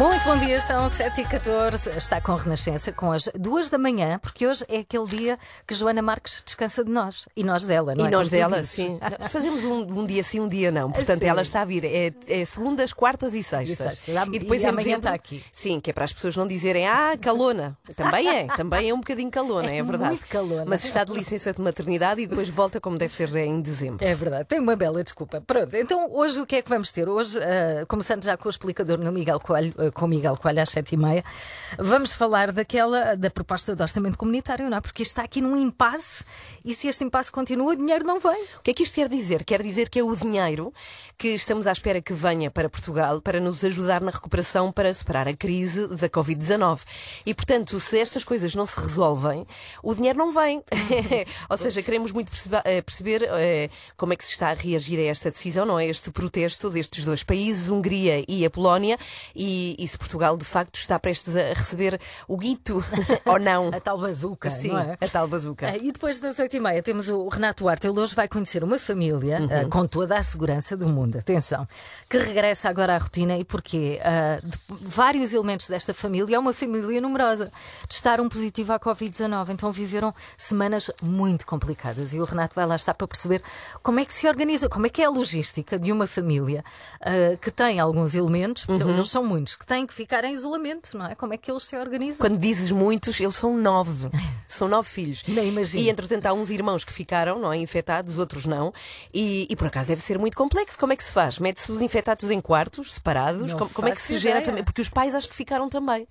Muito bom dia, são 7h14. Está com Renascença com as 2 da manhã, porque hoje é aquele dia que Joana Marques descansa de nós e nós dela, não E é? nós Como dela, sim. Fazemos um, um dia sim, um dia não. Portanto, Sim. ela está a vir. É, é segundas, quartas e sextas. E sextas. E depois E em amanhã dezembro- está aqui. Sim, que é para as pessoas não dizerem, ah, calona. Também é, também é um bocadinho calona, é, É verdade. muito calona. Mas está de licença de maternidade e depois volta como deve ser em dezembro. É verdade, tem uma bela desculpa. Pronto, então hoje o que é que vamos ter? Hoje, ah, começando já com o explicador no Miguel Coelho, ah, com Miguel Coelho às sete e meia, vamos falar daquela, da proposta de orçamento comunitário, não é? Porque isto está aqui num impasse e se este impasse continua, o dinheiro não vem. O que é que isto quer dizer? Quer dizer que é o dinheiro que estamos à espera que venha para Portugal para nos ajudar na recuperação para superar a crise da Covid-19. E, portanto, se estas coisas não se resolvem, o dinheiro não vem. Ou seja, queremos muito eh, perceber eh, como é que se está a reagir a esta decisão, não é? Este protesto destes dois países, Hungria e a Polónia, e, e se Portugal de facto está prestes a receber o guito ou não. A tal bazuca, Sim, é? a tal bazuca. Ah, E depois das oito e meia temos o Renato Duarte. Ele hoje vai conhecer uma família ah, com toda a segurança do mundo. Atenção, que regressa agora à rotina e porquê? Ah, de- vários elementos desta família é uma família numerosa. Testaram positivo à Covid-19, então viveram semanas muito complicadas. E o Renato vai lá estar para perceber como é que se organiza, como é que é a logística de uma família ah, que tem alguns elementos, porque eles são muitos, que têm que ficar em isolamento, não é? Como é que eles se organizam? Quando dizes muitos, eles são nove. São nove filhos. Nem imagino. E entretanto há uns irmãos que ficaram, não é? Infectados, outros não. E, e por acaso deve ser muito complexo. Como é que se faz? Mete-se os infectados em quartos, separados? Como, como é que se gera ideia. família? Porque os pais acho que ficaram também.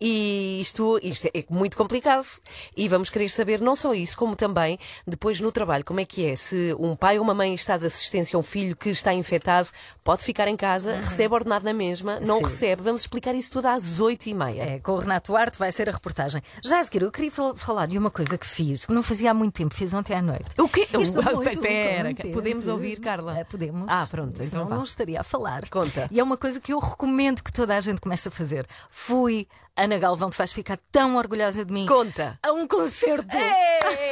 E isto, isto é muito complicado. E vamos querer saber não só isso, como também depois no trabalho, como é que é? Se um pai ou uma mãe está de assistência a um filho que está infectado, pode ficar em casa, recebe ordenado na mesma, não Sim. recebe. Vamos explicar isso tudo às oito e meia. É, com o Renato Duarte vai ser a reportagem. Já a seguir, eu queria fal- falar de uma coisa que fiz, que não fazia há muito tempo, fiz ontem à noite. O quê? Isto é muito Espera, contente. podemos ouvir, Carla? É, podemos. Ah, pronto, então vá. não estaria a falar. Conta. E é uma coisa que eu recomendo que toda a gente comece a fazer. Fui, Ana Galvão, tu vais ficar tão orgulhosa de mim. Conta. A um concerto. É.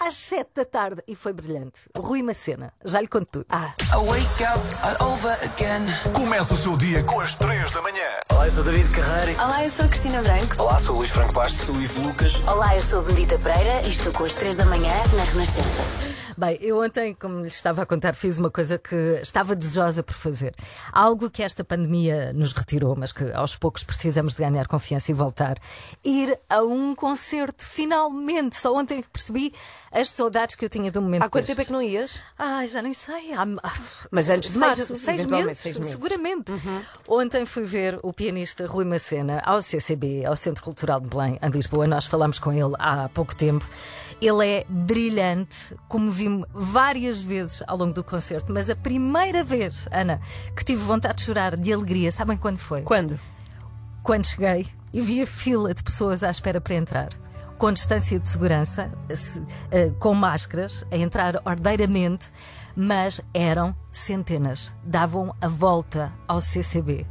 Às sete da tarde. E foi brilhante. Rui Macena. Já lhe conto tudo. Ah, I wake up all over again. Começa o seu dia com as 3 da manhã. Olá, eu sou David Carreira. Olá, eu sou a Cristina Branco. Olá, sou o Luís Franco Bastos. Sou Ivo Lucas. Olá, eu sou a Benedita Pereira e estou com as 3 da manhã na Renascença. Bem, eu ontem, como lhe estava a contar, fiz uma coisa que estava desejosa por fazer. Algo que esta pandemia nos retirou, mas que aos poucos precisamos de ganhar confiança e voltar. Ir a um concerto, finalmente. Só ontem é que percebi as saudades que eu tinha do momento há quanto tempo é que não ias? Ai, já nem sei. Há- Mas antes de seis, março, seis, eventualmente, meses, seis meses. seguramente. Ontem fui ver o pianista Rui Macena ao CCB, ao Centro Cultural de Belém, em Lisboa. Nós falámos com ele há pouco tempo. Ele é brilhante, como vi-me várias vezes ao longo do concerto, mas a primeira vez, Ana, que tive vontade de chorar de alegria, sabem quando foi? Quando? Quando cheguei e vi a fila de pessoas à espera para entrar, com distância de segurança, se- eh, com máscaras, a entrar ordeiramente, mas eram centenas, davam a volta ao CCB.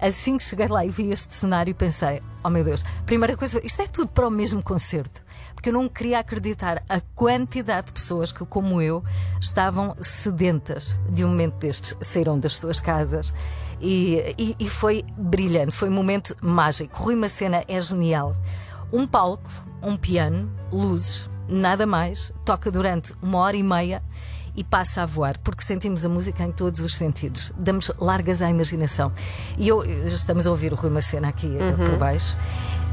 Assim que cheguei lá e vi este cenário, pensei: oh meu Deus, primeira coisa, isto é tudo para o mesmo concerto. Porque eu não queria acreditar a quantidade de pessoas que, como eu, estavam sedentas de um momento destes, saíram das suas casas e, e- e foi brilhante, foi um momento mágico. Rui Macena é genial. Um palco, um piano, luzes, nada mais, toca durante uma hora e meia e passa a voar, porque sentimos a música em todos os sentidos, damos largas à imaginação. E eu, estamos a ouvir o Rui Macena aqui eh, por baixo.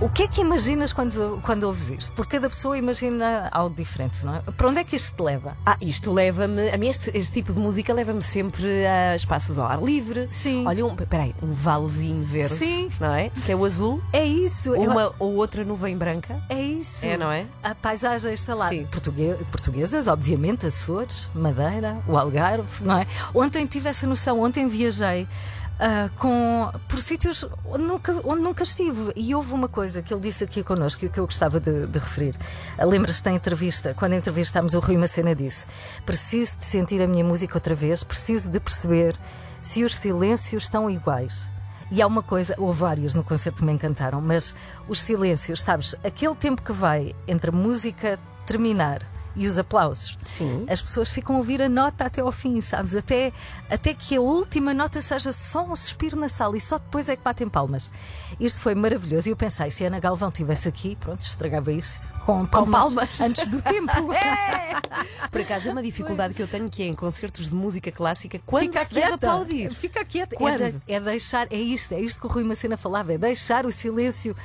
O que é que imaginas quando, quando ouves isto? Porque cada pessoa imagina algo diferente, não é? Para onde é que isto te leva? Ah, isto leva-me. A mim, este, este tipo de música leva-me sempre a espaços ao ar livre. Sim. Olha, um, peraí, um valezinho verde. Sim. Não é? Céu azul. É isso. eu- Uma ou outra nuvem branca. É isso. É, não é? A paisagem, lá, Sim. portugue- portuguesas, obviamente, Açores, Madeira, o Algarve, não é? Ontem tive essa noção, ontem viajei ah, com, por sítios onde nunca, onde nunca estive. E houve uma coisa que ele disse aqui connosco e que eu gostava de, de referir. Ah, Lembras-te da entrevista? Quando entrevistámos o Rui Macena disse: Preciso de sentir a minha música outra vez, preciso de perceber se os silêncios estão iguais. E há uma coisa, houve vários no concerto que me encantaram, mas os silêncios, sabes, aquele tempo que vai entre a música terminar e os aplausos. Sim. As pessoas ficam a ouvir a nota até ao fim, sabes? Até, até que a última nota seja só um suspiro na sala e só depois é que batem palmas. Isto foi maravilhoso. E eu pensei, se a Ana Galvão estivesse aqui, pronto, estragava isto com palmas, palmas. antes do tempo. Por acaso é uma dificuldade que eu tenho que é em concertos de música clássica quando Fica se deve quieta, aplaudir. fica quieta. Quando? É, de- é deixar, é isto, é isto que o Rui Macena falava, é deixar o silêncio,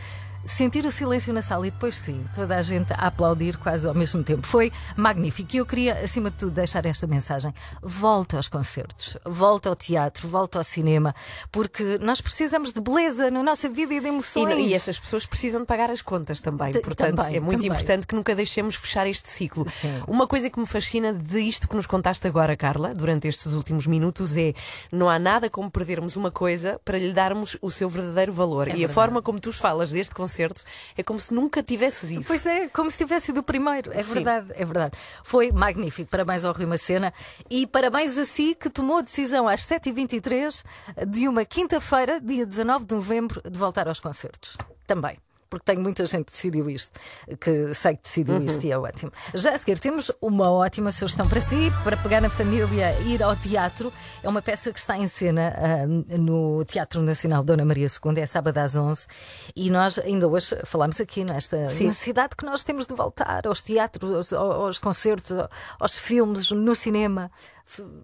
sentir o silêncio na sala e depois sim, toda a gente a aplaudir quase ao mesmo tempo. Foi magnífico e eu queria, acima de tudo, deixar esta mensagem: volta aos concertos, volta ao teatro, volta ao cinema, porque nós precisamos de beleza na nossa vida e de E, emoções. não- e essas pessoas precisam de pagar as contas também. T- Portanto, também, é muito também. importante que nunca deixemos fechar este ciclo. Sim. Uma coisa que me fascina de isto que nos contaste agora, Carla, durante estes últimos minutos, é não há nada como perdermos uma coisa para lhe darmos o seu verdadeiro valor. e a verdade. forma como tu falas deste concerto é como se nunca tivesses isso. Pois é, como se tivesse sido o primeiro. É Sim. verdade, é verdade. Foi magnífico. Parabéns ao Rui Macena e parabéns a si que tomou a decisão às 7h23 de uma quinta-feira, dia 19 de novembro, de voltar aos concertos. Também. Porque tenho muita gente que decidiu isto, que sei que decidiu isto e é ótimo. Já a seguir temos uma ótima sugestão para si, para pegar na família e ir ao teatro. É uma peça que está em cena ah, no Teatro Nacional Dona Maria II, é sábado às 11 e nós ainda hoje falámos aqui nesta Sim. necessidade que nós temos de voltar aos teatros, aos, aos concertos, aos filmes, no cinema.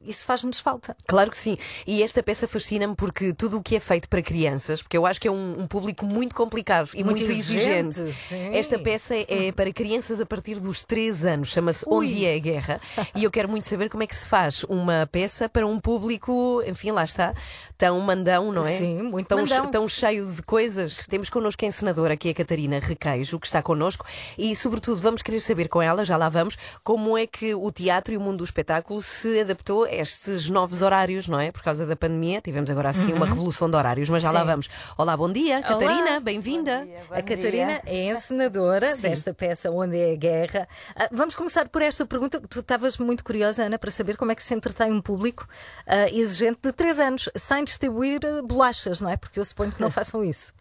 Isso faz-nos falta. Claro que sim. E esta peça fascina-me porque tudo o que é feito para crianças, porque eu acho que é um, um público muito complicado e Muito muito, exigente, exigente. Esta peça é, é para crianças a partir dos 3 anos, chama-se. Onde é a Guerra. e eu quero muito saber como é que se faz uma peça para um público, enfim, lá está, tão mandão, não é? Sim, muito tão, mandão. tão cheio de coisas. Temos connosco a encenadora, que é a Catarina Requeijo, que está connosco, e sobretudo vamos querer saber com ela, já lá vamos, como é que o teatro e o mundo do espetáculo se adaptou a estes novos horários, não é? Por causa da pandemia, tivemos agora assim uma revolução de horários, mas já lá Uhum. Sim. vamos. Olá, bom dia, Catarina, bem-vinda. a Catarina é encenadora desta peça Onde é a Guerra. Ah, vamos começar por esta pergunta. Tu estavas muito curiosa, Ana, para saber como é que se entretém um público ah, exigente de 3 anos, sem distribuir ah, bolachas, não é? Porque eu suponho que não façam isso.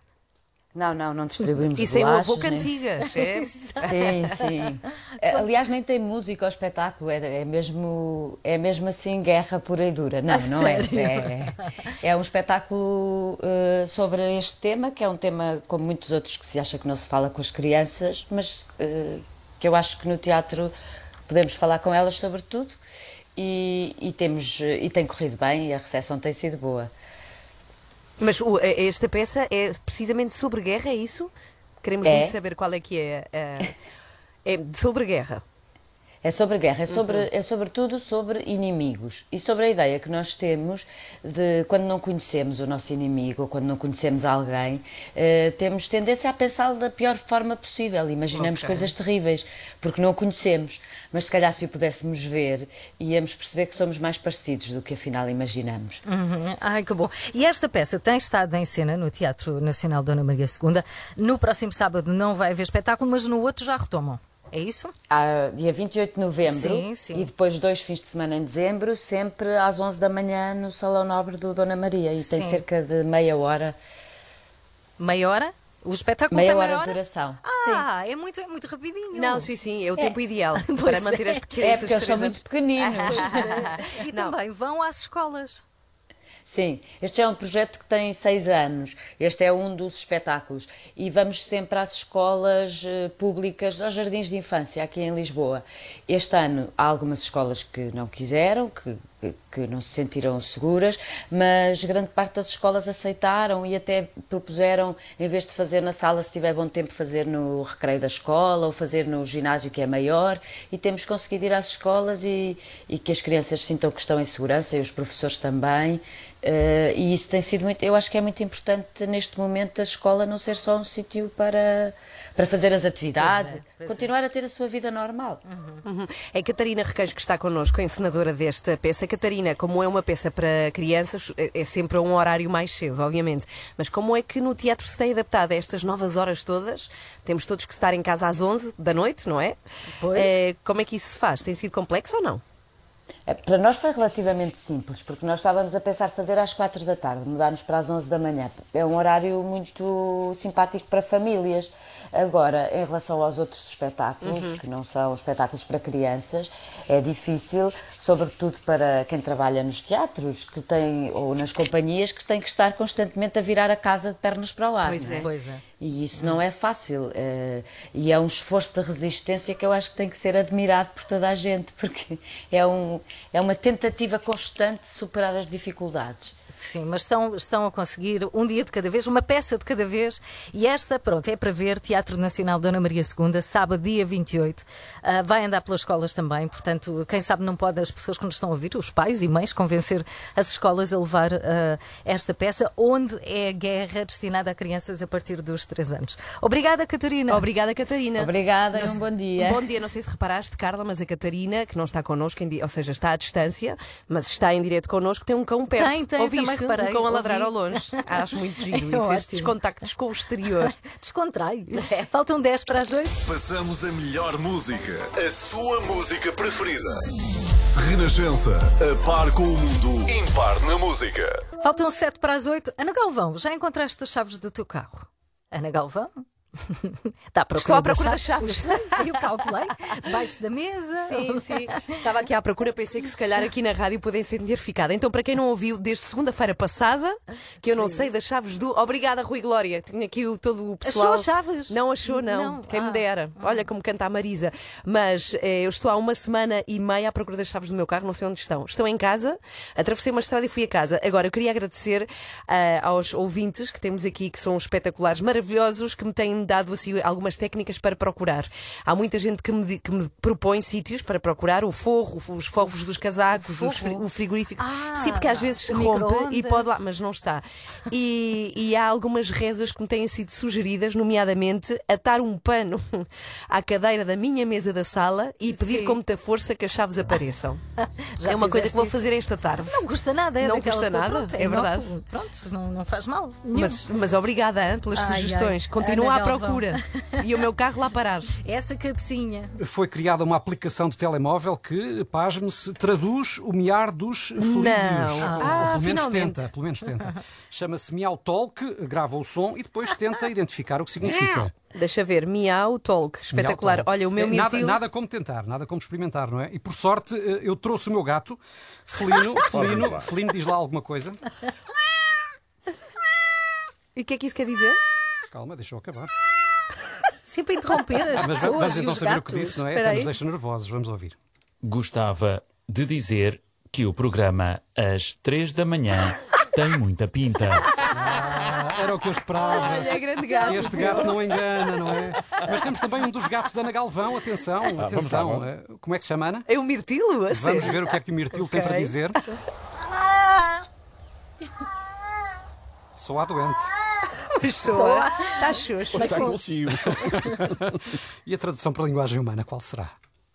Não, não, não distribuímos E sem o avô bolachas, nem- Cantigas, é? Sim, sim. É, Aliás, nem tem música ao espetáculo, é, é mesmo, é mesmo assim guerra pura e dura. Não, A não é. É, é um espetáculo eh, sobre este tema, que é um tema, como muitos outros, que se acha que não se fala com as crianças, mas eh, que eu acho que no teatro podemos falar com elas sobre tudo. E, e temos, e tem corrido bem e a recepção tem sido boa. Mas o- esta peça é precisamente sobre guerra, é isso? Queremos É. muito saber qual é que é. é sobre guerra. É sobre guerra, é sobre, Uhum. é sobretudo sobre inimigos e sobre a ideia que nós temos de quando não conhecemos o nosso inimigo ou quando não conhecemos alguém, eh, temos tendência a pensá-lo da pior forma possível. Imaginamos Ok. coisas terríveis porque não o conhecemos, mas se calhar se o pudéssemos ver, íamos perceber que somos mais parecidos do que afinal imaginamos. Uhum. Ai, que bom. E esta peça tem estado em cena no Teatro Nacional Dona Maria II. No próximo sábado não vai haver espetáculo, mas no outro já retomam. É isso? Há dia 28 de novembro Sim, sim. e depois dois fins de semana em dezembro, sempre às 11 da manhã no Salão Nobre do Dona Maria. E tem Sim. cerca de meia hora Meia hora? O espetáculo Meia tem hora meia de hora? duração. Ah, é muito, é muito rapidinho. Não, sim, sim, é o tempo ideal para é. manter as É pequenas porque eles são muito pequeninos. E Não. também vão às escolas. Sim, este é um projeto que tem seis anos. Este é um dos espetáculos. E vamos sempre às escolas eh, públicas, aos jardins de infância, aqui em Lisboa. Este ano há algumas escolas que não quiseram, que, que, não se sentiram seguras, mas grande parte das escolas aceitaram e até propuseram, em vez de fazer na sala, se tiver bom tempo, fazer no recreio da escola ou fazer no ginásio que é maior. E temos conseguido ir às escolas e, e que as crianças sintam que estão em segurança e os professores também. Eh, e isso tem sido muito, eu acho que é muito importante neste momento a escola não ser só um sítio para, para fazer as atividades, Pois é, pois é. continuar a ter a sua vida normal. Uhum. É Catarina Requeijo que está connosco, a encenadora desta peça. Catarina, como é uma peça para crianças, é é sempre a um horário mais cedo, obviamente. Mas como é que no teatro se tem adaptado a estas novas horas todas? Temos todos que estar em casa às 11 da noite, não é? Pois. Eh, como é que isso se faz? Tem sido complexo ou não? É, Para nós foi relativamente simples, porque nós estávamos a pensar fazer às 4 da tarde, mudámos para as 11 da manhã. É um horário muito simpático para famílias. Agora, em relação aos outros espetáculos, que não são espetáculos para crianças, é difícil, sobretudo para quem trabalha nos teatros, que tem ou nas companhias, que tem que estar constantemente a virar a casa de pernas para o ar. Pois não é. Pois é. E isso não é fácil. eh, e é um esforço de resistência que eu acho que tem que ser admirado por toda a gente, porque é, um, é uma tentativa constante de superar as dificuldades. Sim, mas estão, estão a conseguir um dia de cada vez, uma peça de cada vez. E esta, pronto, é para ver Teatro Nacional Dona Maria II, sábado, dia 28. Ah, vai andar pelas escolas também, portanto, quem sabe não pode as pessoas que nos estão a ouvir, os pais e mães, convencer as escolas a levar ah, esta peça, onde é a guerra destinada a crianças a partir dos 3 anos. Obrigada, Catarina. Obrigada, Catarina. Obrigada Não um bom dia. Um bom dia, não sei se reparaste, Carla, mas a Catarina, que não está connosco, ou seja, está à distância, mas está em direto connosco, tem um cão perto. Tem, tem, Ouviste? também reparei, Um cão a ladrar ouvi. ao longe. Acho muito giro É isso, estes contactos com o exterior. Descontrai. Faltam 10 para as 8. Passamos a melhor música, a sua música preferida. Renascença, a par com o mundo, impar na música. Faltam 7 para as 8. Ana Galvão, já encontraste as chaves do teu carro? Ana Galvão? Está à procura, Estou à procura das chaves. Eu sei, Eu calculei. Debaixo da mesa. Sim, sim. Estava aqui à procura, pensei que se calhar aqui na rádio pudem ser identificada. Então, para quem não ouviu, desde segunda-feira passada, que eu não sei das chaves do. Obrigada, Rui Glória. Tinha aqui o, todo o pessoal. Achou as chaves? Não achou, não. Não. Quem me Ah. dera. Olha como canta a Marisa. Mas eh, eu estou há uma semana e meia à procura das chaves do meu carro, não sei onde estão. Estou em casa, atravessei uma estrada e fui a casa. Agora, eu queria agradecer ah, aos ouvintes que temos aqui, que são espetaculares, maravilhosos, que me têm dado assim, algumas técnicas para procurar. Há muita gente que me, que me propõe sítios para procurar o forro, os forros dos casacos, fri- o frigorífico. Ah, Sim, porque às vezes rompe e pode lá, mas não está. E, e há algumas rezas que me têm sido sugeridas, nomeadamente atar um pano à cadeira da minha mesa da sala e pedir Sim. com muita força que as chaves apareçam. Já é uma coisa que vou fazer esta tarde. Não custa nada, é Não custa nada, pronto, é verdade. inóculo. Pronto, não, não faz mal. nenhum. Mas, mas obrigada Anne, pelas Ai, sugestões. ai, Continuo Ana Galvão. Procura. E o meu carro lá parar. Essa cabecinha. Foi criada uma aplicação de telemóvel que, pasme-se, traduz o miar dos felídeos. Não. Ou, Ah, pelo menos finalmente. tenta, pelo menos tenta. Chama-se Miau Talk, grava o som e depois tenta identificar o que significa. Deixa ver, Miau Talk, espetacular. Miau Talk. Olha, o meu É, nada, mirtilo. nada como tentar, nada como experimentar, não é? E por sorte eh, eu trouxe o meu gato, Felino, Felino, Felino diz lá alguma coisa. E o que é que isso quer dizer? Calma, deixa eu acabar. Sempre a interromper as Mas pessoas vamos então saber o gatos. que disse, não é? Espera Até nos deixa nervosos, vamos ouvir. Gostava de dizer que o programa às 3 da manhã tem muita pinta. Era o que eu esperava. Olha, grande gato. Este gato não engana, não é? Mas temos também um dos gatos da Ana Galvão, atenção, atenção. Eh, Como é que se chama, Ana? É o mirtilo? A Vamos ver o que é que o Mirtilo tem para dizer. Sou a doente. Pessoa. Está xoxo. Está consigo. E a tradução para a linguagem humana, qual será?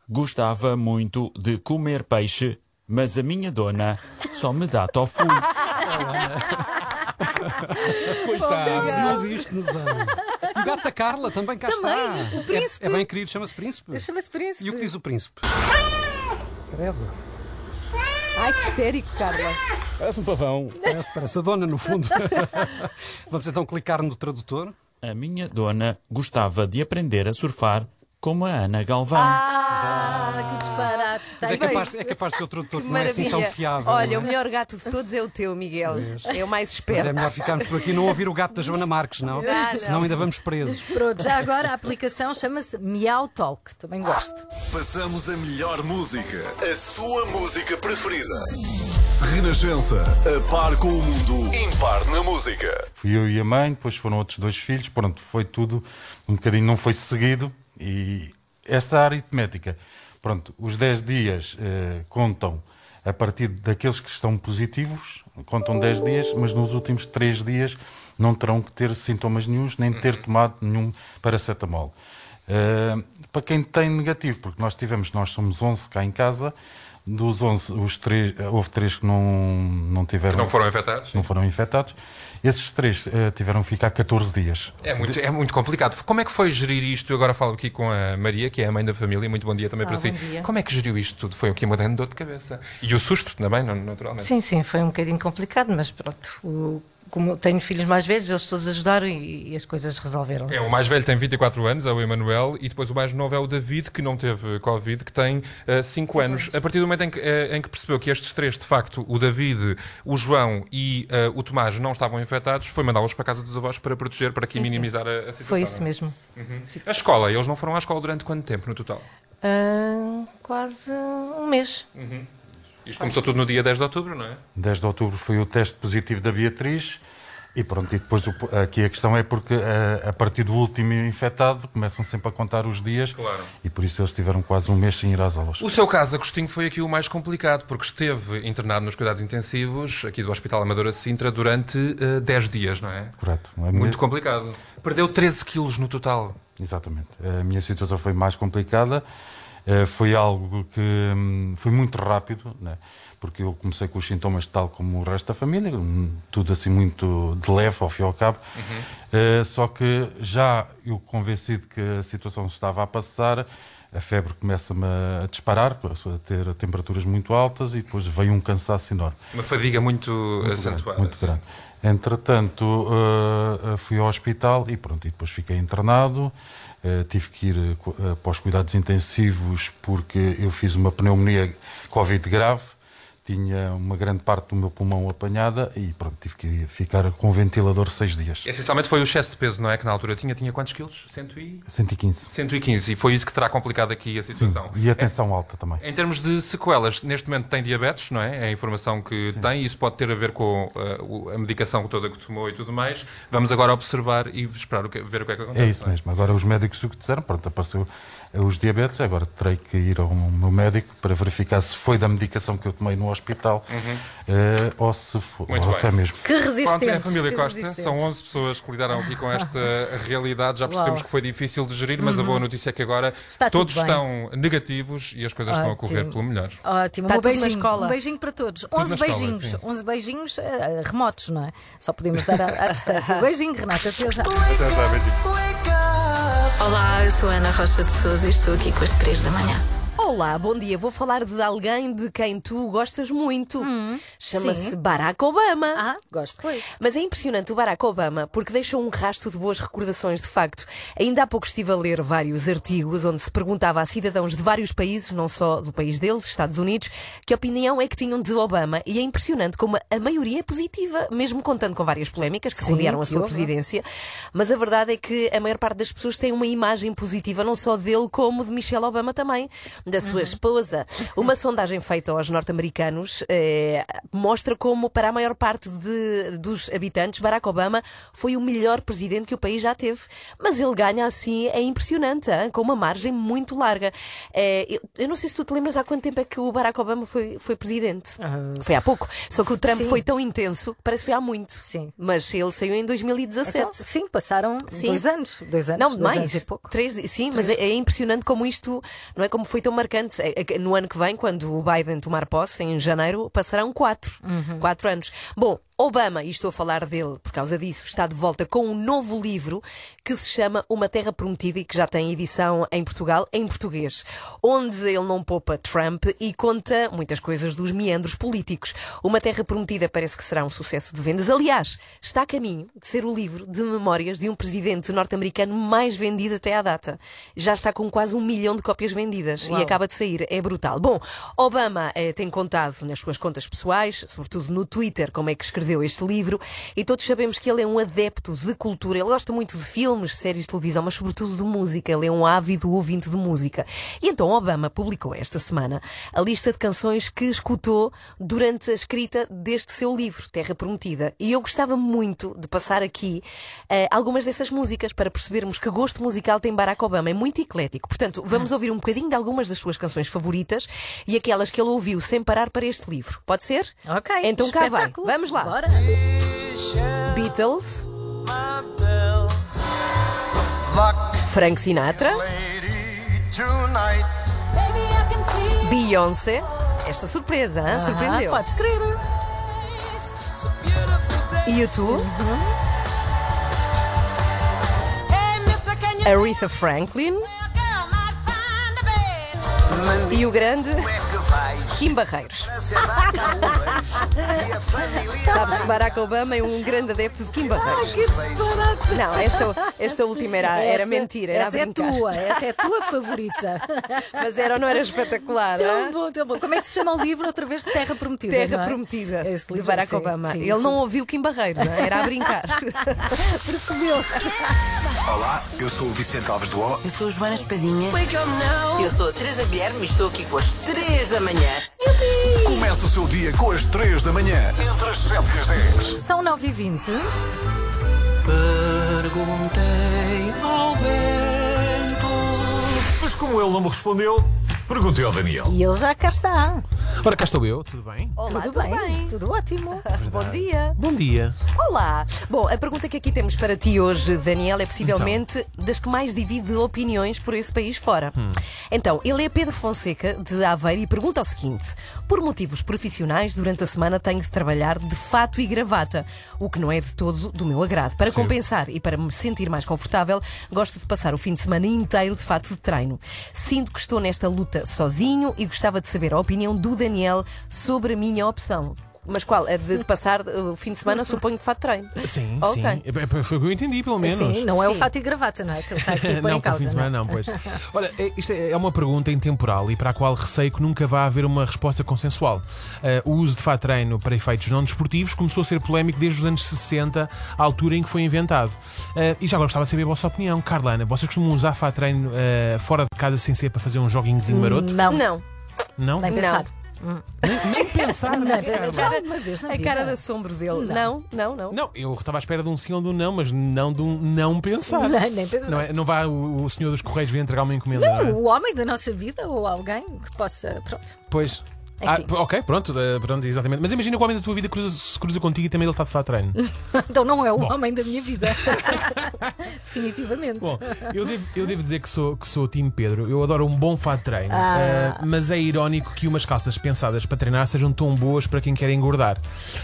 Gostava muito de comer peixe, mas a minha dona só me dá tofu. Desiludiste-nos, Ana. E o gato da Carla também cá Também, está. o príncipe. É, é bem querido, chama-se Príncipe. Chama-se príncipe. E o que diz o Príncipe? Credo. Ai, que histérico, Carla. Parece um pavão. Parece, parece a dona, no fundo. Vamos então clicar no tradutor. A minha dona gostava de aprender a surfar como a Ana Galvão. Ah, disparate. Está Mas é capaz, é capaz de ser o tradutor que não é assim tão fiável. Olha, não o é? melhor gato de todos é o teu, Miguel. É o mais Mas esperto. é melhor ficarmos por aqui e não ouvir o gato da Joana Marques, não? Ah, não. Senão ainda vamos presos. Pronto, já agora a aplicação chama-se Miau Talk. Também gosto. Passamos a melhor música, a sua música preferida. Renascença, a par com o mundo, impar na música. Fui eu e a mãe, depois foram outros dois filhos, pronto, foi tudo um bocadinho, não foi seguido. E esta aritmética, pronto, os 10 dias eh, contam a partir daqueles que estão positivos, contam 10 dias, mas nos últimos 3 dias não terão que ter sintomas nenhums, nem ter tomado nenhum paracetamol. Uh, para quem tem negativo, porque nós tivemos, nós somos 11 cá em casa, dos 11, os três, houve três que não, não tiveram. Que não foram infectados? Não foram infectados. Esses três uh, tiveram que ficar 14 dias. É muito, é muito complicado. Como é que foi gerir isto? Eu agora falo aqui com a Maria, que é a mãe da família. Muito bom dia também Ah, para si. dia. Como é que geriu isto tudo? Foi aqui uma grande dor de cabeça. E o susto também, naturalmente. Sim, sim, foi um bocadinho complicado, mas pronto. o- como tenho filhos mais velhos, eles todos ajudaram e, e as coisas resolveram. É, o mais velho tem 24 anos, é o Emanuel, e depois o mais novo é o David, que não teve Covid, que tem 5 anos. A partir do momento em que, eh, em que percebeu que estes três, de facto, o David, o João e eh, o Tomás, não estavam infectados, foi mandá-los para a casa dos avós para proteger, para aqui Sim, sim. minimizar a, a situação. Foi isso é? mesmo. Uhum. A escola, eles não foram à escola durante quanto tempo no total? Ah, quase um mês. Isto começou tudo no dia 10 de outubro, não é? 10 de outubro foi o teste positivo da Beatriz. E pronto, e depois o- aqui a questão é porque eh, a, partir do último infectado começam sempre a contar os dias Claro. e por isso eles tiveram quase um mês sem ir às aulas. O seu caso, Agostinho, foi aqui o mais complicado, porque esteve internado nos cuidados intensivos, aqui do Hospital Amadora Sintra, durante eh, 10 dias, não é? Correto. É Muito mesmo? complicado. Perdeu 13 quilos no total. Exatamente. A minha situação foi mais complicada. Eh, Foi algo que hum, foi muito rápido, né? porque eu comecei com os sintomas tal como o resto da família, hum, tudo assim muito de leve ao fim e ao cabo. Eh, Só que já eu convencido que a situação estava a passar, a febre começa-me a disparar, a ter temperaturas muito altas e depois veio um cansaço enorme. Uma fadiga muito, Muito acentuada. grande, muito grande. Entretanto, eh, fui ao hospital e pronto, e depois fiquei internado. Eh, tive que ir eh, eh, para os cuidados intensivos porque eu fiz uma pneumonia Covid grave. Tinha uma grande parte do meu pulmão apanhada e pronto, tive que ficar com o ventilador seis dias. Essencialmente foi o excesso de peso, não é? Que na altura tinha. Tinha quantos quilos? 100 e... 115. 115. E foi isso que terá complicado aqui a situação. E a tensão alta também. Em termos de sequelas, neste momento tem diabetes, não é? É a informação que tem e isso pode ter a ver com eh, a medicação toda que tomou e tudo mais. Vamos agora observar e esperar o que, ver o que é que acontece. É isso não mesmo. Agora os médicos o que disseram, pronto, apareceu os diabetes, agora terei que ir ao meu médico para verificar se foi da medicação que eu tomei no hospital eh, ou se, foi, Muito ou bem. se é mesmo. Que resistentes. Pronto, é a família que Costa. São 11 pessoas que lidaram aqui com esta realidade. Já percebemos Uau. que foi difícil de gerir, mas a boa notícia é que agora Uhum. Está todos estão negativos e as coisas estão a correr Ótimo. pelo melhor. Ótimo, Está um beijinho, escola. um beijinho para todos. na 11 escola, beijinhos, sim. 11 beijinhos eh, remotos, não é? Só podemos dar à, à distância. Um beijinho, Renata, até já. Até já, beijinho. Olá, eu sou Ana Rocha de Souza e estou aqui com as 3 da manhã. Olá, bom dia. Vou falar de alguém de quem tu gostas muito. Chama-se sim. Barack Obama. Ah, gosto, pois. Mas é impressionante o Barack Obama porque deixou um rastro de boas recordações, de facto. Ainda há pouco estive a ler vários artigos onde se perguntava a cidadãos de vários países, não só do país deles, Estados Unidos, que opinião é que tinham de Obama. E é impressionante como a maioria é positiva, mesmo contando com várias polémicas que Sim, rodearam a sua presidência. Mas a verdade é que a maior parte das pessoas tem uma imagem positiva, não só dele, como de Michelle Obama também, da sua esposa. Uma sondagem feita aos norte-americanos eh, mostra como, para a maior parte de- dos habitantes, Barack Obama foi o melhor presidente que o país já teve. Mas ele ganha assim, é impressionante, hein? com uma margem muito larga. Eh, eu, eu não sei se tu te lembras há quanto tempo é que o Barack Obama foi, foi presidente. Foi há pouco. Só que o Trump sim. foi tão intenso que parece que foi há muito. Sim. Mas ele saiu em 2017. Então, sim, passaram Sim. dois anos. Dois anos. Não, dois mais. anos e pouco. Três, sim, mas é, é impressionante como isto, não é como foi tão marcante. É- é No ano que vem, quando o Biden tomar posse, em janeiro, passarão quatro. Uhum. Quatro anos. Bom, Obama, e estou a falar dele por causa disso, está de volta com um novo livro que se chama Uma Terra Prometida e que já tem edição em Portugal, em português, onde ele não poupa Trump e conta muitas coisas dos meandros políticos. Uma Terra Prometida parece que será um sucesso de vendas. Aliás, está a caminho de ser o livro de memórias de um presidente norte-americano mais vendido até à data. Já está com quase um milhão de cópias vendidas e Uau. acaba de sair. É brutal. Bom, Obama eh, tem contado nas suas contas pessoais, sobretudo no Twitter, como é que escreveu escreveu este livro e todos sabemos que ele é um adepto de cultura. Ele gosta muito de filmes, séries de televisão, mas sobretudo de música. Ele é um ávido ouvinte de música. E então Obama publicou esta semana a lista de canções que escutou durante a escrita deste seu livro, Terra Prometida. E eu gostava muito de passar aqui eh, algumas dessas músicas para percebermos que gosto musical tem Barack Obama. É muito eclético. Portanto, vamos ouvir um bocadinho de algumas das suas canções favoritas e aquelas que ele ouviu sem parar para este livro. Pode ser? Ok. Então cá vai. Vamos lá. Beatles. Frank Sinatra. Beyoncé. Esta surpresa, hein? surpreendeu. Ah, podes crer. YouTube. Aretha Franklin. E o grande Kim Barreiros. Sabes que Barack Obama é um grande adepto de Kim Barreiros. Que disparate. Não, esta, esta última era, era Esta- mentira, era a Essa é brincar. tua, essa é a tua favorita. Mas era ou não era espetacular? Tão hein? bom, tão bom. Como é que se chama o livro outra vez? Terra Prometida. Terra não é? Prometida Esse de livro, Barack sim, Obama. sim, Ele sim. não ouviu Kim Barreiros, não é? era a brincar. Percebeu-se. Olá, eu sou o Vicente Alves do O. Eu sou Joana Espadinha. Eu sou a Teresa Guilherme e estou aqui com as 3 da manhã. Começa o seu dia com as 3 da manhã, entre as 7 e as 10. São 9h20. Perguntei ao vento. Mas como ele não me respondeu, perguntei ao Daniel. E ele já cá está. Ora, cá estou eu, tudo bem? Olá, tudo, bem? Tudo ótimo. Bom dia. Bom dia. Olá! Bom, a pergunta que aqui temos para ti hoje, Daniel, é possivelmente das que mais divide opiniões por esse país fora. Então, ele é Pedro Fonseca, de Aveiro, e pergunta o seguinte: Por motivos profissionais, durante a semana tenho de trabalhar de fato e gravata, o que não é de todo do meu agrado. Para compensar e para me sentir mais confortável, gosto de passar o fim de semana inteiro de fato de treino. Sinto que estou nesta luta sozinho e gostava de saber a opinião do Daniel sobre a minha opção. Mas qual? A de passar uh, o fim de semana, suponho, de fato de treino. Sim, Ok. sim. É, Foi o que eu entendi, pelo menos. Sim, não é o Sim. fato e gravata, não é? Que ele está aqui não, em o causa. fim de semana não é? não, pois. Olha, é- isto é é uma pergunta intemporal e para a qual receio que nunca vá haver uma resposta consensual. Eh, o uso de fato treino para efeitos não desportivos começou a ser polémico desde os anos 60, à altura em que foi inventado. Eh, e já agora gostava de saber a vossa opinião. Carlana, vocês costumam usar fato treino eh, fora de casa sem ser para fazer um joguinhozinho maroto? Não, Não. Não? nem Não. Nem, nem pensar Não, nisso, já Carla. alguma vez na A cara de assombro dele. Não, não, não. Não, eu estava à espera de um sim ou de um não, mas não de um não pensar. Não, nem pensar. Não, é, não vai o, o senhor dos Correios vir entregar uma encomenda, não, é? O homem da nossa vida ou alguém que possa. Pronto. Pois. Ah, Enfim. p- ok, pronto, eh, pronto, exatamente. Mas imagina que o homem da tua vida cruza, se cruza contigo e também ele está de fato treino. Então não é o homem da minha vida. Definitivamente. Bom, eu devo, eu devo dizer que sou, que sou o time Pedro. Eu adoro um bom fato treino. Ah. Eh, mas é irónico que umas calças pensadas para treinar sejam tão boas para quem quer engordar.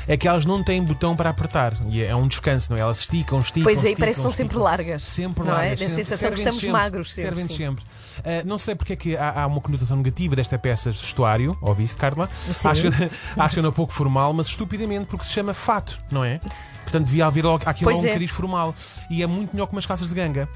É que elas não têm botão para apertar. E é um descanso, não é? Elas esticam, esticam. Pois aí esticam, parece que estão sempre largas. Sempre não largas. É? Da sempre. sensação que estamos sempre. magros sempre. Servem-nos sim. sempre. Uh, não sei porque é que há, há uma conotação negativa desta peça de vestuário, ouviste, Carla? Sim. Acho- Acham-na pouco formal, mas estupidamente porque se chama fato, não é? Portanto, devia haver logo aqui Pois logo um é. cariz formal. E é muito melhor que umas calças de ganga.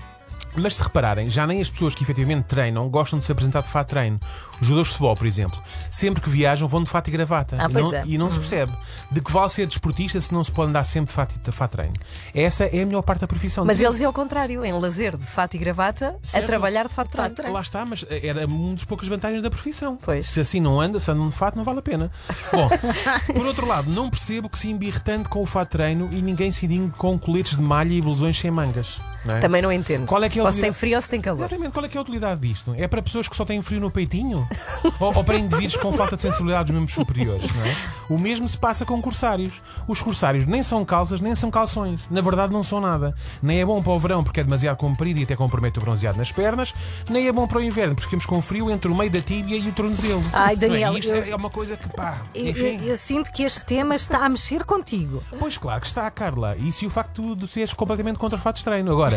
Mas se repararem, já nem as pessoas que efetivamente treinam gostam de se apresentar de fato treino. Os jogadores de futebol, por exemplo, sempre que viajam vão de fato e gravata. Ah, e, não, é. e não se percebe. De que vale ser desportista se não se pode andar sempre de fato, de fato treino? Essa é a melhor parte da profissão. Mas eles é ao contrário, em lazer de fato e gravata, Certo. a trabalhar de fato de treino. Lá está, mas era uma das poucas vantagens da profissão. Pois. Se assim não anda, se andam de fato, não vale a pena. Bom, por outro lado, não percebo que se embirre tanto com o fato treino e ninguém se indigne com coletes de malha e blusões sem mangas. Não é? Também não entendo. Qual é que é a ou se tem frio ou se tem calor. Exatamente, qual é que é a utilidade disto? É para pessoas que só têm frio no peitinho? ou, ou para indivíduos com falta de sensibilidade dos membros superiores, não é? O mesmo se passa com corsários. Os corsários nem são calças, nem são calções. Na verdade, não são nada. Nem é bom para o verão porque é demasiado comprido e até compromete o bronzeado nas pernas, nem é bom para o inverno porque ficamos com frio entre o meio da tíbia e o tornozelo. Ai, é? Daniel, E isto eu- é uma coisa que, pá, Eu, eu- eu sinto que este tema está a mexer contigo. Pois claro que está, Carla. Isso e o facto de seres completamente contra os fatos de treino. Agora,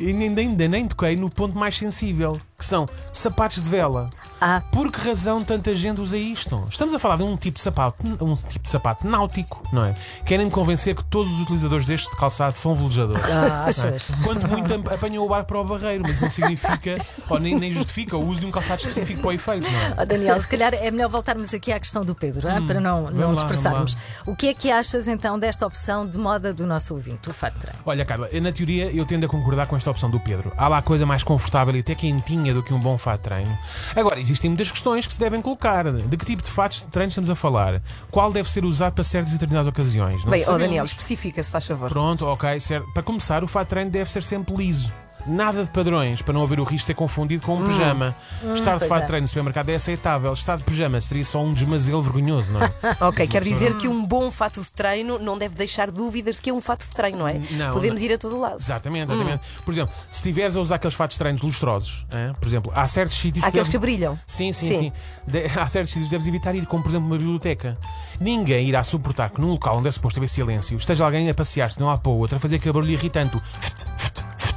ainda, ainda nem toquei no ponto mais sensível. que são sapatos de vela. Ah. Por que razão tanta gente usa isto? Estamos a falar de um tipo de sapato, um tipo de sapato náutico, não é? Querem-me convencer que todos os utilizadores deste calçado são velejadores. Ah, é? achas? Quanto muito ap- apanham o barco para o barreiro, mas não significa, ou nem, nem justifica o uso de um calçado específico para o efeito, não é? Oh, Daniel, se calhar é melhor voltarmos aqui à questão do Pedro, é? para não, não Hum, lá, dispersarmos. O que é que achas então desta opção de moda do nosso ouvinte, o treino? Olha, Carla, na teoria eu tendo a concordar com esta opção do Pedro. Há lá coisa mais confortável e até quentinha do que um bom fato treino. Agora, existem muitas questões que se devem colocar. De que tipo de fatos de treino estamos a falar? Qual deve ser usado para certas e determinadas ocasiões? Não Bem, ó sabemos. Daniel, especifica se faz favor. Pronto, ok, certo. Para começar, o fato de treino deve ser sempre liso. Nada de padrões, para não haver o risco de ser confundido com um pijama. Hum, Estar de pois fato é. de treino no supermercado é aceitável. Estar de pijama seria só um desmazelo vergonhoso, não é? Ok, quer dizer que um bom fato de treino não deve deixar dúvidas de que é um fato de treino, não é? Não, Podemos ir a todo lado. Exatamente, Hum. exatamente. Por exemplo, se estiveres a usar aqueles fatos de treinos lustrosos, por exemplo, há certos sítios Há aqueles que brilham. Sim, sim, Sim. sim. De- há certos sítios que deves evitar ir, como por exemplo uma biblioteca. Ninguém irá suportar que num local onde é suposto haver silêncio esteja alguém a passear-se de um lado para o outro a fazer aquele barulho irritante. o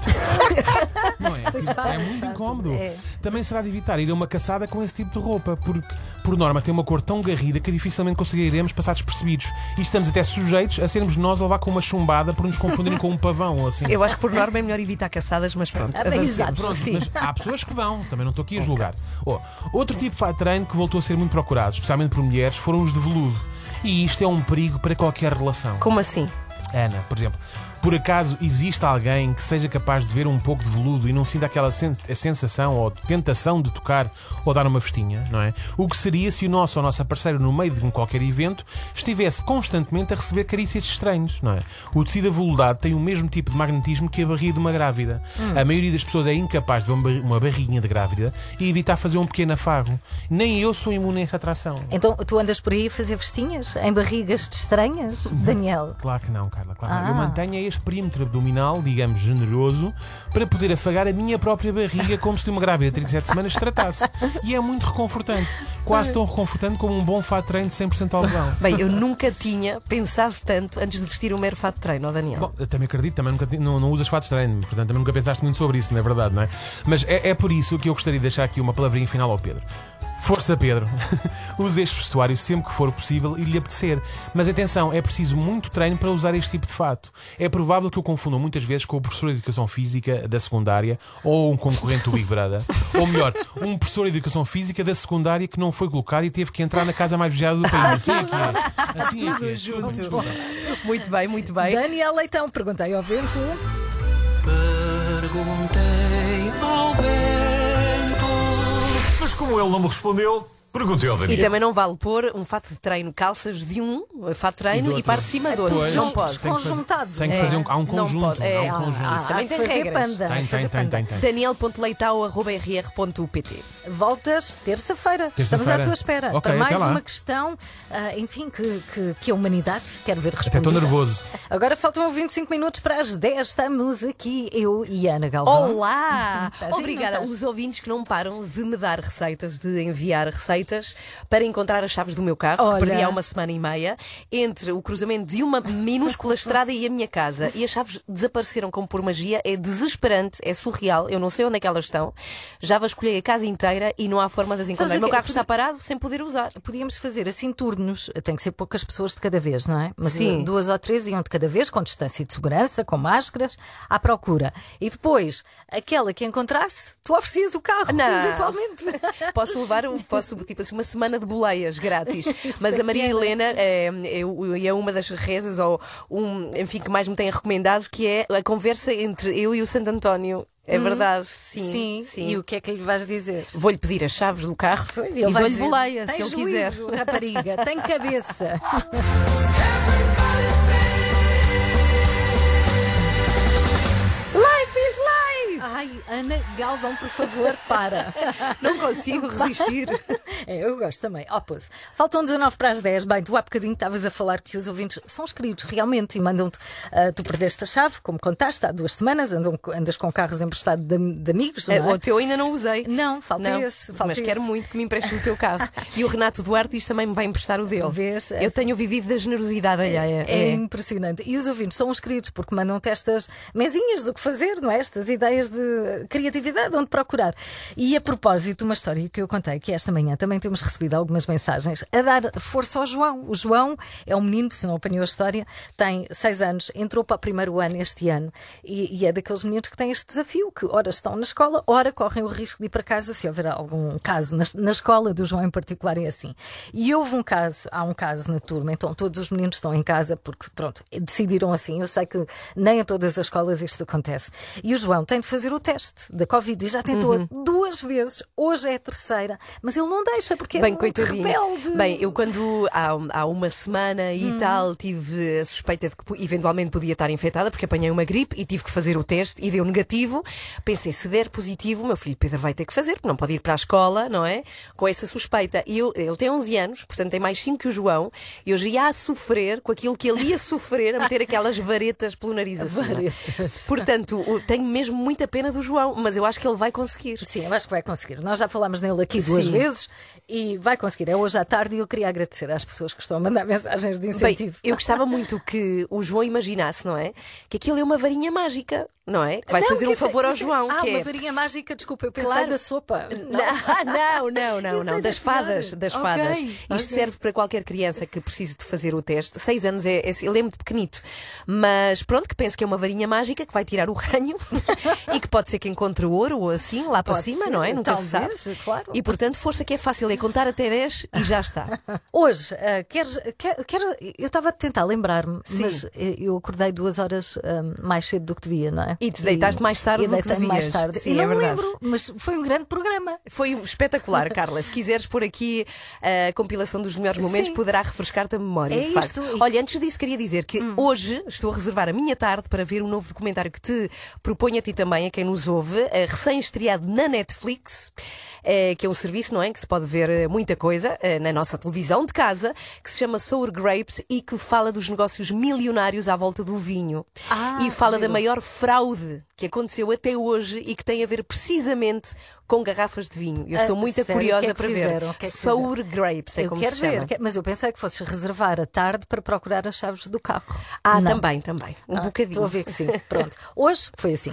Não é? Pois É faz, muito faz. incómodo. É. Também será de evitar ir a uma caçada com esse tipo de roupa, porque, por norma, tem uma cor tão garrida que dificilmente conseguiremos passar despercebidos. E estamos até sujeitos a sermos nós a levar com uma chumbada por nos confundirem com um pavão ou assim. Eu acho que por norma é melhor evitar caçadas, mas pronto. Ah, exato, Pronto, sim. mas há pessoas que vão, também não estou aqui a julgar. Oh, outro tipo de treino que voltou a ser muito procurado, especialmente por mulheres, foram os de veludo. E isto é um perigo para qualquer relação. Como assim? Ana, por exemplo, por acaso existe alguém que seja capaz de ver um pouco de veludo e não sinta aquela sensação ou tentação de tocar ou dar uma festinha, não é? O que seria se o nosso ou a nossa parceira, no meio de um qualquer evento, estivesse constantemente a receber carícias de estranhos, não é? O tecido aveludado tem o mesmo tipo de magnetismo que a barriga de uma grávida. A maioria das pessoas é incapaz de ver uma barri- uma barriguinha de grávida e evitar fazer um pequeno afago. Nem eu sou imune a esta atração. Então tu andas por aí a fazer festinhas em barrigas de estranhas, Daniel? Claro que não, Carla. Claro. Ah. Eu mantenho perímetro abdominal, digamos, generoso, para poder afagar a minha própria barriga como se de uma grávida de 37 semanas se tratasse. E é muito reconfortante. Quase tão reconfortante como um bom fato de treino de 100% algodão. Bem, eu nunca tinha pensado tanto antes de vestir um mero fato de treino, Daniel. Bom, eu também acredito, também nunca, não, não usas fatos de treino, portanto também nunca pensaste muito sobre isso, não é verdade, não é? Mas é, é por isso que eu gostaria de deixar aqui uma palavrinha final ao Pedro. Força, Pedro! Use este vestuário sempre que for possível e lhe apetecer. Mas atenção, é preciso muito treino para usar este tipo de fato. É provável que o confundam muitas vezes com o professor de Educação Física da secundária ou um concorrente do Big Brother. Ou melhor, um professor de Educação Física da secundária que não foi colocado e teve que entrar na casa mais vigiada do país. Assim é que é. Assim é que é. Desculpa. Muito bem, muito bem. Daniel Leitão, perguntei ao vento. Perguntei como ele não me respondeu, perguntei ao E Daniel. também não vale pôr um fato de treino, calças de um fato de treino E e, parte de cima do outro. Pois. Não pode. Tem que fazer- Conjuntado. Tem que fazer um, há um Não conjunto. pode. É, há um conjunto. Isso também tem fazer panda. Tem, tem, fazer tem, panda. tem, tem. Daniel.leitão.rr.pt Voltas terça-feira. Estamos à tua espera. Para mais uma questão, ah, enfim, que, que, que a humanidade quer ver respondida. estou nervoso. Agora faltam 25 minutos para as 10. Estamos aqui, eu e Ana Galvão. Olá! Obrigada. Os ouvintes que não param de me dar receitas, de enviar receitas para encontrar as chaves do meu carro, Olha. que perdi há uma semana e meia, entre o cruzamento de uma minúscula estrada e a minha casa. E as chaves desapareceram como por magia. É desesperante, é surreal. Eu não sei onde é que elas estão. Já vasculhei a casa inteira e não há forma de as encontrar. o meu quê? carro está parado sem poder usar. Podíamos fazer assim turnos, tem que ser poucas pessoas de cada vez, não é? Mas Sim. duas ou três iam de cada vez, com distância de segurança, com máscaras, à procura. E depois, aquela que encontrasse, tu oferecias o carro, Não. eventualmente. Posso levar um, posso, tipo assim, uma semana de boleias grátis. Isso Mas é a Maria é? Helena é, eu- é uma das rezas, ou um, enfim, que mais me tem recomendado, que é a conversa entre eu e o Santo António. É verdade, sim. Sim, e o que é que lhe vais dizer? Vou-lhe pedir as chaves do carro e dou-lhe boleia, tem se ele juízo, quiser. rapariga, tem cabeça. Life is life! Ai, Ana Galvão, por favor, para. Não consigo resistir. É, eu gosto também. Ó, pose. Faltam 19 para as 10. Bem, tu há bocadinho estavas a falar que os ouvintes são os queridos, realmente, e mandam-te. ah, tu perdeste a chave, como contaste, há duas semanas, andam, andas com carros emprestados de, de amigos. É, não é? O teu ainda não usei. Não, falta Não, esse. Falta mas esse. quero muito que me emprestes o teu carro. E o Renato Duarte diz também me vai emprestar o dele. Vês? Eu tenho vivido da generosidade alheia. É impressionante. E os ouvintes são os queridos porque mandam-te estas mesinhas do que fazer, não é? Estas ideias de criatividade, onde procurar. E a propósito, uma história que eu contei, que esta manhã também temos recebido algumas mensagens, a dar força ao João. O João é um menino, se não apanhou a história, tem seis anos, entrou para o primeiro ano este ano e, e é daqueles meninos que têm este desafio, que ora estão na escola, ora correm o risco de ir para casa se houver algum caso. Na, na escola do João em particular é assim. E houve um caso, há um caso na turma, então todos os meninos estão em casa porque, pronto, decidiram assim. Eu sei que nem em todas as escolas isto acontece. E o João tem de fazer o teste da Covid e já tentou Uhum. duas vezes, hoje é a terceira, mas ele não deixa porque é Bem, muito coitadinho. rebelde. Bem, eu quando há, há uma semana Hum. e tal tive a suspeita de que eventualmente podia estar infectada porque apanhei uma gripe e tive que fazer o teste e deu negativo. Pensei, se der positivo, o meu filho Pedro vai ter que fazer, porque não pode ir para a escola, não é? Com essa suspeita. E eu, ele tem 11 anos, portanto tem mais 5 que o João, e já ia a sofrer com aquilo que ele ia sofrer a meter aquelas varetas pelo nariz acima. Varetas. Portanto, tenho mesmo muita pena do João, mas eu acho que ele vai conseguir. Sim, eu acho que vai conseguir. Nós já falámos nele aqui duas Sim. vezes e vai conseguir. É hoje à tarde e eu queria agradecer às pessoas que estão a mandar mensagens de Bem, incentivo. eu gostava muito que o João imaginasse, não é? Que aquilo é uma varinha mágica, não é? Que vai Não, fazer um é- favor ao é- João. Ah, uma é... varinha mágica, desculpa, eu pensei Claro. da sopa. Não, não, não, não, é das fadas, das Ok, fadas. Isto serve para qualquer criança que precise de fazer o teste. Seis anos é, é- ele é muito pequenito, mas pronto, que penso que é uma varinha mágica que vai tirar o ranho e que pode ser que encontre ouro ou assim lá para Pode cima, ser, não é? Nunca talvez, se sabe. claro. E portanto, força que é fácil, é contar até 10 e já está. Hoje, ah, queres, quer, quer- eu estava a tentar lembrar-me, mas eh, eu acordei duas horas ah, mais cedo do que devia, não é? E te deitaste mais tarde e do que deitei-me mais devias. tarde. Sim, e não é me lembro, mas foi um grande programa. Foi espetacular, Carla. Se quiseres pôr aqui a compilação dos melhores momentos, Sim. poderá refrescar-te a memória. É de facto. isto. Olha, antes disso, queria dizer que hoje estou a reservar a minha tarde para ver um novo documentário que te proponho a ti também, a quem nos ouve, eh, recém-estreado na Netflix, eh, que é um serviço, não é? Que se pode ver eh, muita coisa eh, na nossa televisão de casa, que se chama Sour Grapes e que fala dos negócios milionários à volta do vinho. Ah, e fala da giro. maior fraude que aconteceu até hoje e que tem a ver precisamente com garrafas de vinho. Eu estou Ah, muito sério? curiosa O que é que para fizeram? ver. O que é que Sour fizeram? Grapes, é eu como quero se ver, mas eu pensei que fosses reservar a tarde para procurar as chaves do carro. Ah, Não. também, também. Um Ah, bocadinho. Estou a ver que sim. Pronto. Hoje foi assim.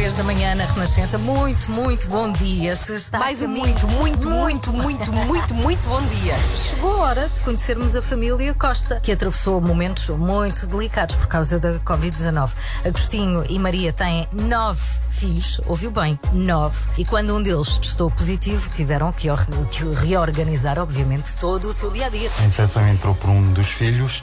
3 da manhã na Renascença. Muito, muito bom dia. Se está Mais a um muito, muito, muito, muito, muito, muito bom dia. Chegou a hora de conhecermos a família Costa, que atravessou momentos muito delicados por causa da Covid-19. Agostinho e Maria têm nove filhos, ouviu bem, nove. E quando um deles testou positivo, tiveram que, que reorganizar, obviamente, todo o seu dia a dia. A infecção entrou por um dos filhos.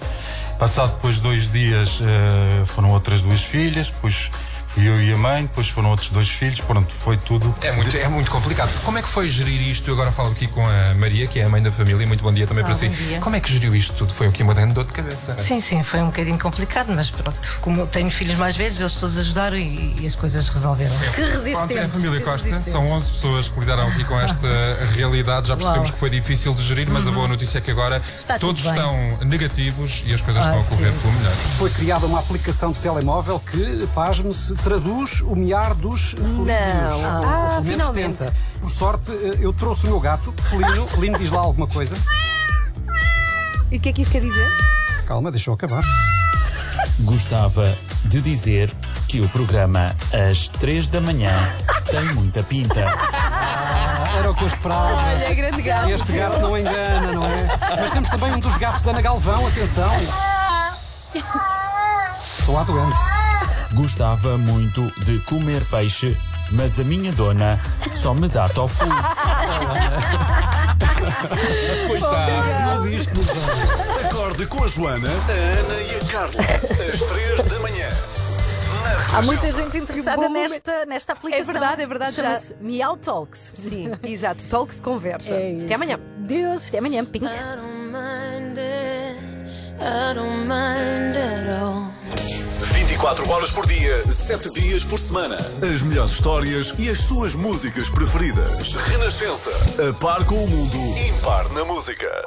Passado depois dois dias eh, foram outras duas filhas, depois fui eu e a mãe, depois foram outros dois filhos, pronto, foi tudo. É muito, é muito complicado. Como é que foi gerir isto? Eu agora falo aqui com a Maria, que é a mãe da família. Muito bom dia também para si. bom dia. Como é que geriu isto tudo? Foi aqui uma grande dor de cabeça. Sim, sim, foi um bocadinho complicado, mas pronto. Como eu tenho filhos mais velhos, eles todos ajudaram e, e as coisas resolveram. Que Pronto, é a família que Costa. São resistentes. 11 pessoas que lidaram aqui com esta realidade. Já percebemos Uau. que foi difícil de gerir, mas a boa notícia é que agora Está todos estão negativos e as coisas estão a correr Ótimo. pelo melhor. Foi criada uma aplicação de telemóvel que, pasme-se, traduz o miar dos felinos. Não. Ou Ah, pelo menos finalmente. tenta. Por sorte, eh, eu trouxe o meu gato, Felino. Felino diz lá alguma coisa. E o que é que isso quer dizer? Calma, deixa eu acabar. Gostava de dizer que o programa às 3 da manhã tem muita pinta. Era o que eu esperava. Olha, grande gato. Este gato não engana, não é? Mas temos também um dos gatos da Ana Galvão, atenção. Sou a doente. Gostava muito de comer peixe, mas a minha dona só me dá tofu. Não diz que nos ama. Acorde com a Joana, a Ana e a Carla. Às três da manhã. Há muita gente interessada nesta, nesta aplicação. É verdade, é verdade, já- Chama-se Meow Talks. Sim, exato. Talk de conversa. É isso. Até amanhã. Deus, até amanhã. Pink. 24 24 horas por dia, 7 dias por semana. As melhores histórias e as suas músicas preferidas. Renascença. A par com o mundo, impar na música.